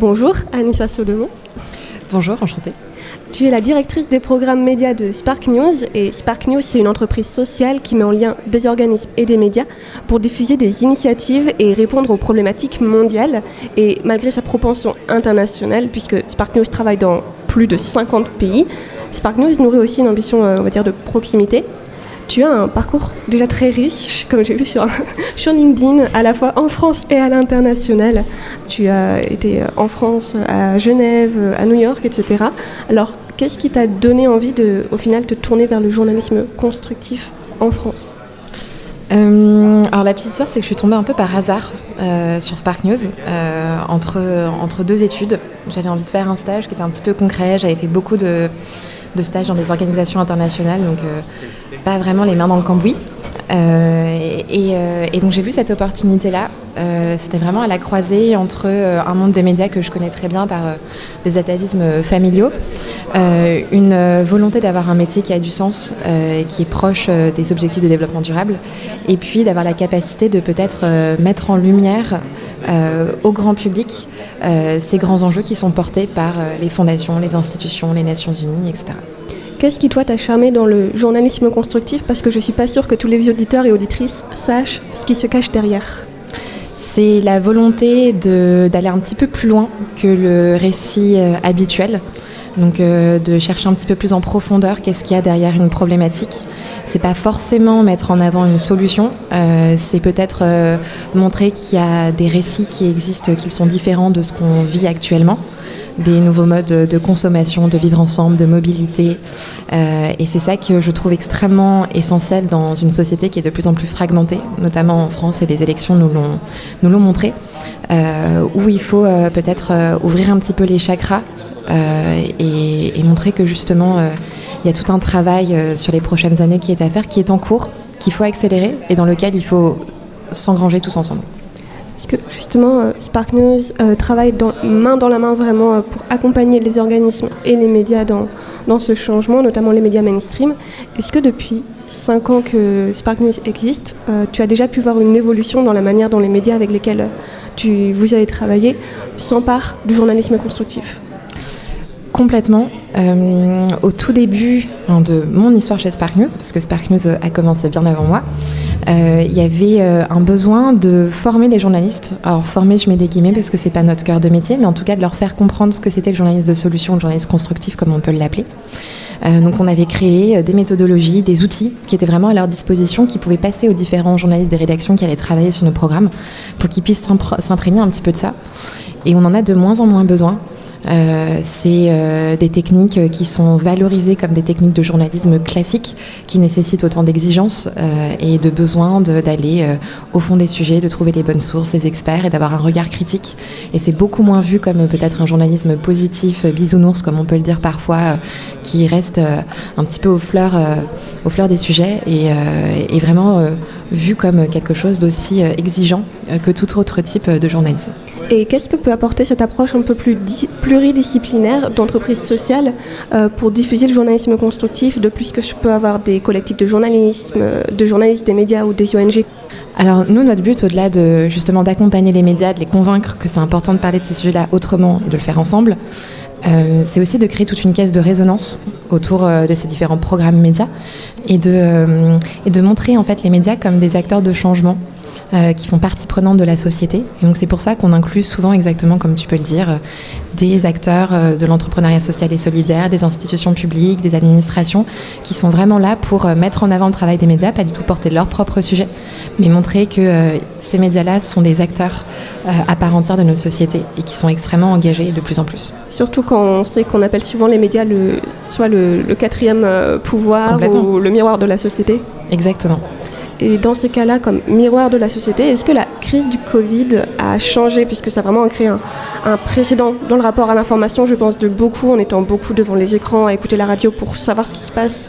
Bonjour, Anissa Sodemont. Bonjour, enchantée. Tu es la directrice des programmes médias de Spark News et Spark News, c'est une entreprise sociale qui met en lien des organismes et des médias pour diffuser des initiatives et répondre aux problématiques mondiales. Et malgré sa propension internationale, puisque Spark News travaille dans plus de 50 pays, Spark News nourrit aussi une ambition, euh, on va dire, de proximité. Tu as un parcours déjà très riche, comme j'ai vu sur, LinkedIn, à la fois en France et à l'international. Tu as été en France, à Genève, à New York, etc. Alors, qu'est-ce qui t'a donné envie de, au final, te tourner vers le journalisme constructif en France? Euh, alors la petite histoire, c'est que je suis tombée un peu par hasard euh, sur Spark News euh, entre, entre deux études. J'avais envie de faire un stage qui était un petit peu concret. J'avais fait beaucoup de, de stages dans des organisations internationales, donc pas vraiment les mains dans le cambouis. Euh, euh, et, donc j'ai vu cette opportunité-là. C'était vraiment à la croisée entre un monde des médias que je connais très bien par des atavismes familiaux, une volonté d'avoir un métier qui a du sens, qui est proche des objectifs de développement durable, et puis d'avoir la capacité de peut-être mettre en lumière au grand public ces grands enjeux qui sont portés par les fondations, les institutions, les Nations Unies, etc. Qu'est-ce qui, toi, t'a charmé dans le journalisme constructif? Parce que je ne suis pas sûre que tous les auditeurs et auditrices sachent ce qui se cache derrière. C'est la volonté d'aller un petit peu plus loin que le récit euh, habituel. Donc euh, de chercher un petit peu plus en profondeur qu'est-ce qu'il y a derrière une problématique. C'est pas forcément mettre en avant une solution, euh, c'est peut-être montrer qu'il y a des récits qui existent, qui sont différents de ce qu'on vit actuellement des nouveaux modes de consommation, de vivre ensemble, de mobilité. Euh, et c'est ça que je trouve extrêmement essentiel dans une société qui est de plus en plus fragmentée, notamment en France, et les élections nous l'ont, montré, euh, où il faut euh, peut-être ouvrir un petit peu les chakras et, et, montrer que justement, il y a tout un travail sur les prochaines années qui est à faire, qui est en cours, qu'il faut accélérer et dans lequel il faut s'engranger tous ensemble. Parce que justement, euh, Spark News euh, travaille main dans la main vraiment euh, pour accompagner les organismes et les médias dans, dans ce changement, notamment les médias mainstream. Est-ce que depuis 5 ans que Spark News existe, tu as déjà pu voir une évolution dans la manière dont les médias avec lesquels tu, vous avez travaillé s'emparent du journalisme constructif? Complètement. Au tout début hein, de mon histoire chez Spark News, parce que Spark News a commencé bien avant moi, euh, il y avait euh, un besoin de former les journalistes. Alors former, je mets des guillemets parce que c'est pas notre cœur de métier, mais en tout cas de leur faire comprendre ce que c'était le journaliste de solution, le journaliste constructif, comme on peut l'appeler. Euh, donc on avait créé des méthodologies, des outils qui étaient vraiment à leur disposition, qui pouvaient passer aux différents journalistes des rédactions qui allaient travailler sur nos programmes, pour qu'ils puissent s'imprégner un petit peu de ça. Et on en a de moins en moins besoin. Euh, c'est euh, des techniques qui sont valorisées comme des techniques de journalisme classique, qui nécessitent autant d'exigences euh, et de besoin d'aller au fond des sujets, de trouver les bonnes sources, les experts et d'avoir un regard critique. Et c'est beaucoup moins vu comme peut-être un journalisme positif, bisounours, comme on peut le dire parfois, qui reste un petit peu aux fleurs, des sujets et, et vraiment vu comme quelque chose d'aussi exigeant que tout autre type de journalisme. Et qu'est-ce que peut apporter cette approche un peu plus pluridisciplinaire d'entreprise sociale euh, pour diffuser le journalisme constructif, de plus que je peux avoir des collectifs de journalisme, euh, de journalistes des médias ou des ONG alors nous, notre but, au-delà de justement d'accompagner les médias, de les convaincre que c'est important de parler de ces sujets-là autrement et de le faire ensemble, euh, c'est aussi de créer toute une caisse de résonance autour de ces différents programmes médias et de, et de montrer en fait les médias comme des acteurs de changement euh, qui font partie prenante de la société. Et donc c'est pour ça qu'on inclut souvent, exactement comme tu peux le dire, euh, des acteurs euh, de l'entrepreneuriat social et solidaire, des institutions publiques, des administrations, qui sont vraiment là pour mettre en avant le travail des médias, pas du tout porter leur propre sujet, mais montrer que ces médias-là sont des acteurs à part entière de notre société et qui sont extrêmement engagés de plus en plus. Surtout quand on sait qu'on appelle souvent les médias le, soit le, le quatrième pouvoir ou le miroir de la société. Exactement. Et dans ces cas-là, comme miroir de la société, est-ce que la crise du Covid a changé, puisque ça a vraiment créé un, précédent dans le rapport à l'information, je pense, de beaucoup, en étant beaucoup devant les écrans, à écouter la radio pour savoir ce qui se passe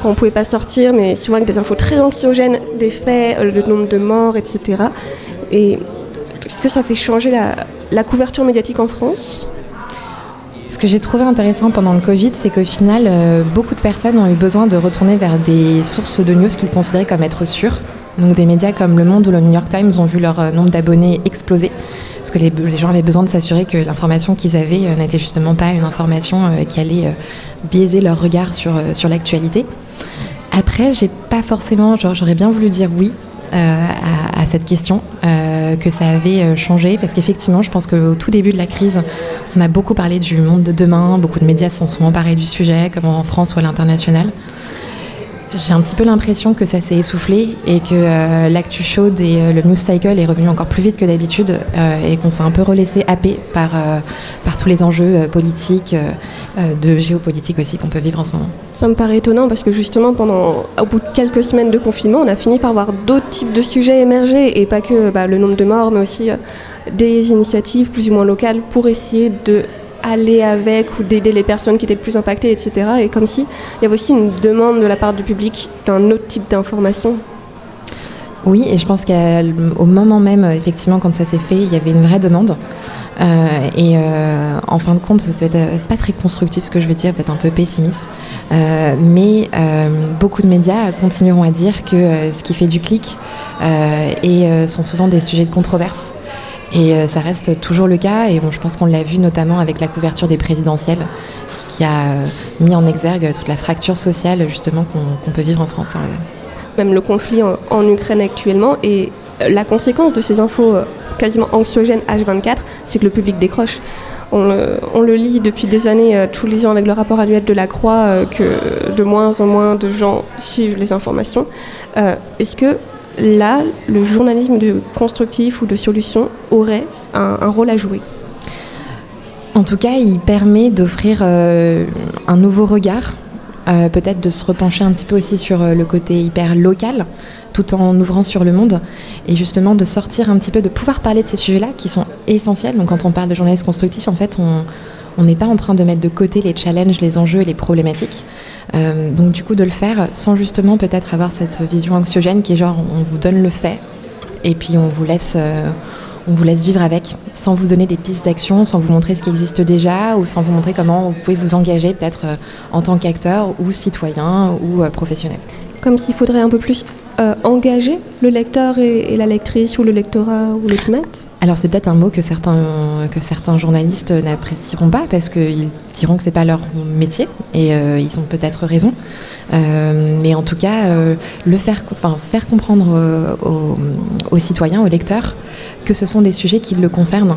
quand on ne pouvait pas sortir, mais souvent avec des infos très anxiogènes, des faits, le nombre de morts, etc. Et est-ce que ça fait changer la couverture médiatique en France? Ce que j'ai trouvé intéressant pendant le Covid, c'est qu'au final, euh, beaucoup de personnes ont eu besoin de retourner vers des sources de news qu'ils considéraient comme être sûres. Donc des médias comme Le Monde ou le New York Times ont vu leur euh, nombre d'abonnés exploser. parce que les, gens avaient besoin de s'assurer que l'information qu'ils avaient n'était justement pas une information qui allait biaiser leur regard sur, sur l'actualité. Après, j'ai pas forcément, j'aurais bien voulu dire oui, euh, à, cette question, euh, que ça avait euh, changé, parce qu'effectivement, je pense qu'au tout début de la crise, on a beaucoup parlé du monde de demain, beaucoup de médias s'en sont emparés du sujet, comme en France ou à l'international. J'ai un petit peu l'impression que ça s'est essoufflé et que euh, l'actu chaude et euh, le news cycle est revenu encore plus vite que d'habitude euh, et qu'on s'est un peu relaissé happé par, par tous les enjeux politiques, de géopolitique aussi qu'on peut vivre en ce moment. Ça me paraît étonnant parce que justement, pendant, au bout de quelques semaines de confinement, on a fini par voir d'autres types de sujets émerger et pas que bah, le nombre de morts, mais aussi des initiatives plus ou moins locales pour essayer de aller avec ou d'aider les personnes qui étaient plus impactées, etc. Et comme si y avait aussi une demande de la part du public d'un autre type d'information. Oui, et je pense qu'au moment même, effectivement, quand ça s'est fait, il y avait une vraie demande. Euh, et euh, en fin de compte, c'est pas très constructif ce que je vais dire, peut-être un peu pessimiste. Euh, mais beaucoup de médias continueront à dire que ce qui fait du clic et sont souvent des sujets de controverse. Et euh, ça reste toujours le cas, et bon, je pense qu'on l'a vu notamment avec la couverture des présidentielles, qui a euh, mis en exergue toute la fracture sociale justement qu'on peut vivre en France. Hein. Même le conflit en, Ukraine actuellement, et euh, la conséquence de ces infos quasiment anxiogènes H24, c'est que le public décroche. On le, lit depuis des années, tous les ans, avec le rapport annuel de la Croix, que de moins en moins de gens suivent les informations. Est-ce que là, le journalisme de constructif ou de solution aurait un, rôle à jouer En tout cas, il permet d'offrir euh, un nouveau regard, euh, peut-être de se repencher un petit peu aussi sur euh, le côté hyper local, tout en ouvrant sur le monde, et justement de sortir un petit peu, de pouvoir parler de ces sujets-là qui sont essentiels. Donc quand on parle de journalisme constructif, en fait, on on n'est pas en train de mettre de côté les challenges, les enjeux et les problématiques. Euh, donc du coup de le faire sans justement peut-être avoir cette vision anxiogène qui est genre on vous donne le fait et puis on vous laisse, euh, on vous laisse vivre avec sans vous donner des pistes d'action, sans vous montrer ce qui existe déjà ou sans vous montrer comment vous pouvez vous engager peut-être euh, en tant qu'acteur ou citoyen ou professionnel. Comme s'il faudrait un peu plus engager le lecteur et, la lectrice ou le lectorat ou le alors c'est peut-être un mot que certains, que certains journalistes n'apprécieront pas parce qu'ils diront que c'est pas leur métier et euh, ils ont peut-être raison. Euh, mais en tout cas, euh, le faire, enfin, faire comprendre aux, citoyens, aux lecteurs, que ce sont des sujets qui le concernent,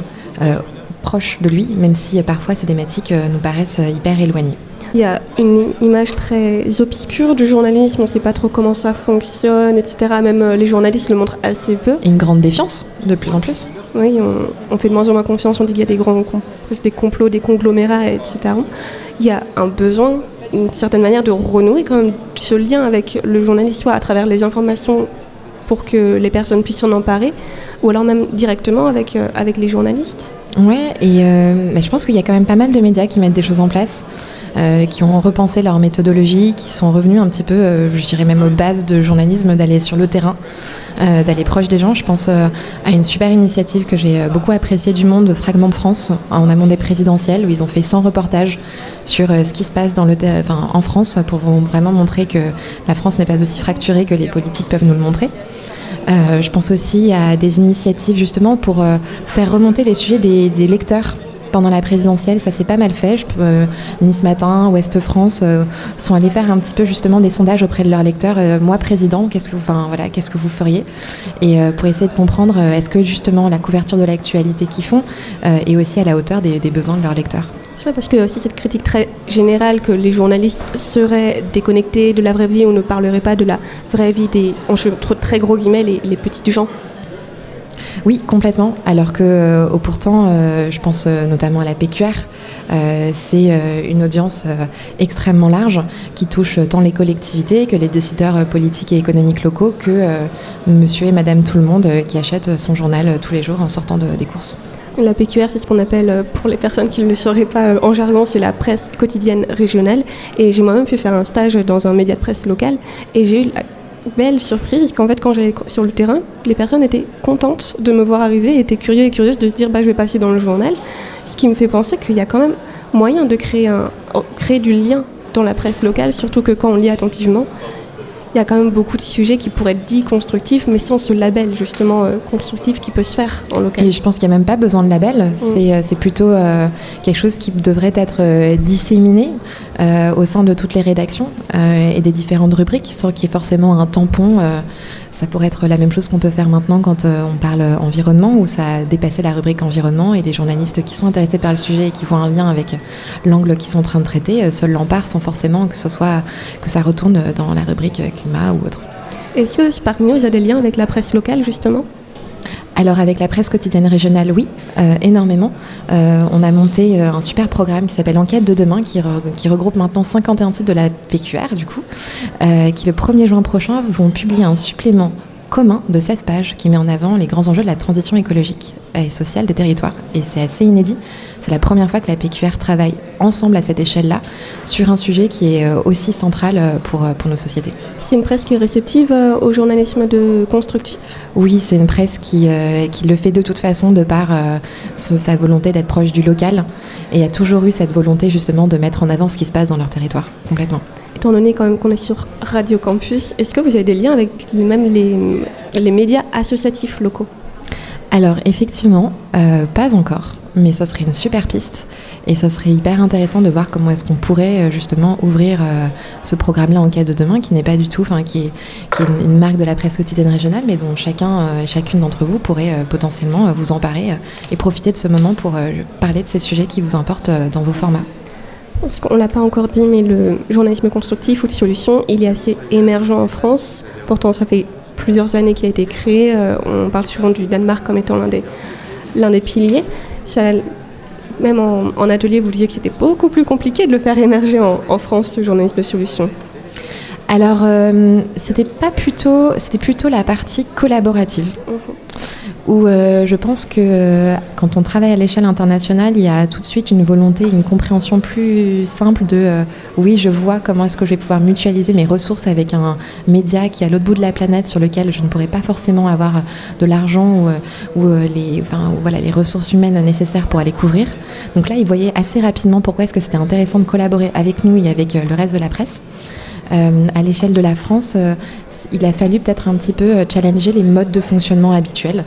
proches de lui, même si parfois ces thématiques nous paraissent hyper éloignées. Il y a une image très obscure du journalisme, on ne sait pas trop comment ça fonctionne, etc. Même les journalistes le montrent assez peu. Et une grande défiance, de plus en plus. Oui, on, fait de moins en moins confiance, on dit qu'il y a des grands des complots, des conglomérats, etc. Il y a un besoin, une certaine manière, de renouer quand même ce lien avec le journaliste, soit à travers les informations pour que les personnes puissent s'en emparer, ou alors même directement avec, euh, avec les journalistes. Ouais, et euh, je pense qu'il y a quand même pas mal de médias qui mettent des choses en place. Euh, qui ont repensé leur méthodologie, qui sont revenus un petit peu, euh, je dirais même aux bases de journalisme, d'aller sur le terrain, euh, d'aller proche des gens. Je pense à une super initiative que j'ai beaucoup appréciée du monde, Fragment de France, en amont des présidentielles, où ils ont fait 100 reportages sur ce qui se passe en France pour vraiment montrer que la France n'est pas aussi fracturée que les politiques peuvent nous le montrer. je pense aussi à des initiatives justement pour faire remonter les sujets des lecteurs pendant la présidentielle, ça s'est pas mal fait. Euh, nice Matin, Ouest France euh, sont allés faire un petit peu justement des sondages auprès de leurs lecteurs. Euh, moi, président, qu'est-ce que vous, enfin, voilà, qu'est-ce que vous feriez? Et pour essayer de comprendre, est-ce que justement la couverture de l'actualité qu'ils font est aussi à la hauteur des, besoins de leurs lecteurs? Ça, parce que aussi cette critique très générale que les journalistes seraient déconnectés de la vraie vie, on ne parlerait pas de la vraie vie des, entre très gros guillemets, les, les gens. Oui, complètement. Alors que euh, pourtant, euh, je pense euh, notamment à la PQR, c'est une audience extrêmement large qui touche tant les collectivités que les décideurs politiques et économiques locaux que monsieur et madame tout le monde qui achètent son journal tous les jours en sortant des courses. La PQR, c'est ce qu'on appelle, pour les personnes qui ne le sauraient pas en jargon, c'est la presse quotidienne régionale. Et j'ai moi-même pu faire un stage dans un média de presse local. Et j'ai eu belle surprise qu'en fait quand j'allais sur le terrain, les personnes étaient contentes de me voir arriver, étaient curieuses et curieuses de se dire bah je vais passer dans le journal, ce qui me fait penser qu'il y a quand même moyen de créer un créer du lien dans la presse locale, surtout que quand on lit attentivement, il y a quand même beaucoup de sujets qui pourraient être dits constructifs, mais sans ce label justement euh, constructif qui peut se faire en local. Et je pense qu'il n'y a même pas besoin de label, c'est euh, plutôt euh, quelque chose qui devrait être disséminé au sein de toutes les rédactions et des différentes rubriques, sans qu'il y ait forcément un tampon ça pourrait être la même chose qu'on peut faire maintenant quand euh, on parle environnement, où ça a dépassé la rubrique environnement et les journalistes qui sont intéressés par le sujet et qui voient un lien avec l'angle qu'ils sont en train de traiter, euh, seuls l'emparent sans forcément que ce soit que ça retourne dans la rubrique climat ou autre. Est-ce que Spark News a des liens avec la presse locale justement? Alors avec la presse quotidienne régionale, oui, euh, énormément. Euh, on a monté euh, un super programme qui s'appelle Enquête de demain, qui, regroupe maintenant 51 titres de la PQR, du coup, qui le 1er juin prochain vont publier un supplément commun de 16 pages qui met en avant les grands enjeux de la transition écologique et sociale des territoires. Et c'est assez inédit. C'est la première fois que la PQR travaille ensemble à cette échelle-là sur un sujet qui est euh, aussi central euh, pour, euh, pour nos sociétés. C'est une presse qui est réceptive au journalisme de constructif? Oui, c'est une presse qui, qui le fait de toute façon de par sa volonté d'être proche du local et a toujours eu cette volonté justement de mettre en avant ce qui se passe dans leur territoire, complètement. Étant donné quand même qu'on est sur Radio Campus, est-ce que vous avez des liens avec même les, les médias associatifs locaux? Alors effectivement, euh, pas encore, mais ça serait une super piste et ça serait hyper intéressant de voir comment est-ce qu'on pourrait euh, justement ouvrir euh, ce programme-là en cas de demain, qui n'est pas du tout, enfin qui est, une marque de la presse quotidienne régionale, mais dont chacun, chacune d'entre vous pourrait potentiellement vous emparer et profiter de ce moment pour parler de ces sujets qui vous importent dans vos formats. Parce qu'on ne l'a pas encore dit, mais le journalisme constructif ou de solution, il est assez émergent en France. Pourtant, ça fait plusieurs années qu'il a été créé. Euh, on parle souvent du Danemark comme étant l'un des, l'un des piliers. Même en, atelier, vous disiez que c'était beaucoup plus compliqué de le faire émerger en, France, ce journalisme de solution. Alors, euh, c'était pas plutôt, c'était plutôt la partie collaborative. Mhm où euh, je pense que euh, quand on travaille à l'échelle internationale, il y a tout de suite une volonté, une compréhension plus simple de euh, oui, je vois comment est-ce que je vais pouvoir mutualiser mes ressources avec un média qui est à l'autre bout de la planète sur lequel je ne pourrais pas forcément avoir de l'argent ou, les, enfin, voilà, les ressources humaines nécessaires pour aller couvrir. Donc là, ils voyaient assez rapidement pourquoi est-ce que c'était intéressant de collaborer avec nous et avec le reste de la presse. À l'échelle de la France, il a fallu peut-être un petit peu euh, challenger les modes de fonctionnement habituels.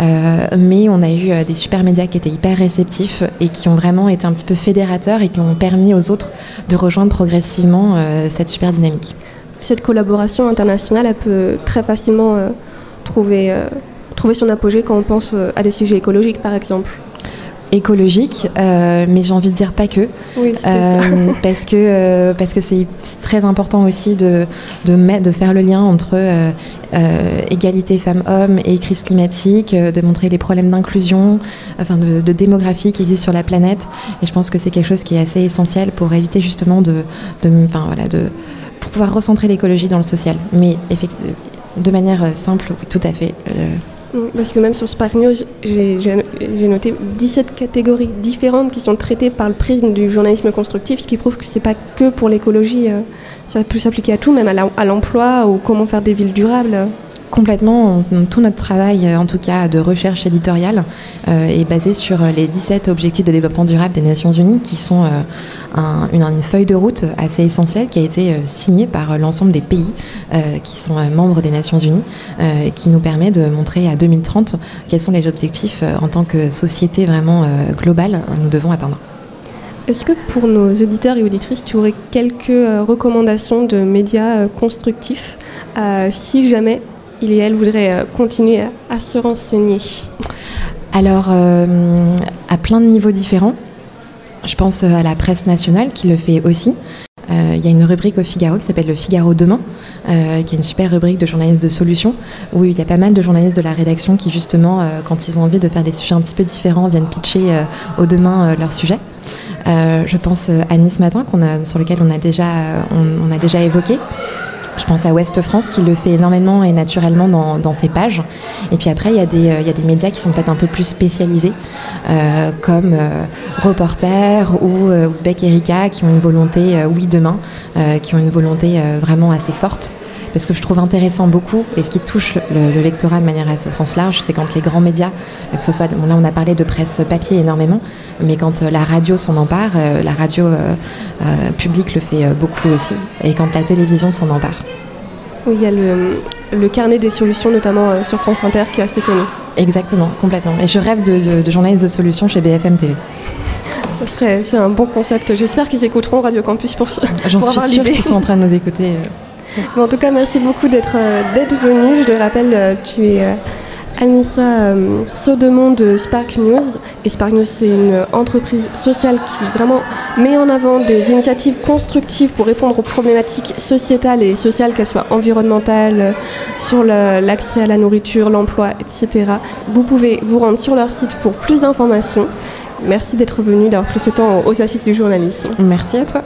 Euh, mais on a eu euh, des super médias qui étaient hyper réceptifs et qui ont vraiment été un petit peu fédérateurs et qui ont permis aux autres de rejoindre progressivement cette super dynamique. Cette collaboration internationale, elle peut très facilement trouver, trouver son apogée quand on pense à des sujets écologiques, par exemple écologique, euh, mais j'ai envie de dire pas que, euh, parce que euh, parce que c'est très important aussi de de, mettre, de faire le lien entre égalité femmes-hommes et crise climatique, de montrer les problèmes d'inclusion, enfin de, démographie qui existent sur la planète. Et je pense que c'est quelque chose qui est assez essentiel pour éviter justement de, de enfin voilà de pour pouvoir recentrer l'écologie dans le social, mais de manière simple, tout à fait. Parce que même sur Spark News, j'ai noté 17 catégories différentes qui sont traitées par le prisme du journalisme constructif, ce qui prouve que ce n'est pas que pour l'écologie, euh, ça peut s'appliquer à tout, même à l'emploi ou comment faire des villes durables. Complètement. Tout notre travail, euh, en tout cas de recherche éditoriale, euh, est basé sur euh, les 17 objectifs de développement durable des Nations Unies, qui sont une, feuille de route assez essentielle qui a été signée par l'ensemble des pays qui sont membres des Nations Unies, qui nous permet de montrer à 2030 quels sont les objectifs en tant que société vraiment globale nous devons atteindre. Est-ce que pour nos auditeurs et auditrices, tu aurais quelques recommandations de médias constructifs si jamais il et elle voudraient euh, continuer à, se renseigner Alors, euh, à plein de niveaux différents. Je pense euh, à la presse nationale qui le fait aussi. Il y a une rubrique au Figaro qui s'appelle Le Figaro Demain, qui est une super rubrique de journalistes de solutions, où il y a pas mal de journalistes de la rédaction qui, justement, quand ils ont envie de faire des sujets un petit peu différents, viennent pitcher au demain leur sujet. je pense à Nice Matin, sur lequel on a déjà, on a déjà évoqué. Je pense à Ouest France qui le fait énormément et naturellement dans, ses pages. Et puis après, il y, a des, il y a des médias qui sont peut-être un peu plus spécialisés, euh, comme euh, Reporter ou euh, Ouzbek Erika, qui ont une volonté, oui, demain, qui ont une volonté vraiment assez forte parce que je trouve intéressant beaucoup, et ce qui touche le, lectorat de manière au sens large, c'est quand les grands médias, que ce soit, là on a parlé de presse papier énormément, mais quand euh, la radio s'en empare, euh, la radio euh, publique le fait beaucoup aussi, et quand la télévision s'en empare. Oui, il y a le, carnet des solutions, notamment sur France Inter, qui est assez connu. Exactement, complètement. Et je rêve de, de journaliste de solutions chez BFM TV. Ce serait c'est un bon concept. J'espère qu'ils écouteront Radio Campus pour ça. J'en suis sûre qu'ils sont en train de nous écouter. En tout cas, merci beaucoup d'être d'être venu. Je le rappelle, tu es Anissa euh, Sodemont de Spark News. Et Spark News, c'est une entreprise sociale qui vraiment met en avant des initiatives constructives pour répondre aux problématiques sociétales et sociales, qu'elles soient environnementales, euh, sur l'accès à la nourriture, l'emploi, etc. Vous pouvez vous rendre sur leur site pour plus d'informations. Merci d'être venu, d'avoir pris ce temps aux assises du journalisme. Merci à toi.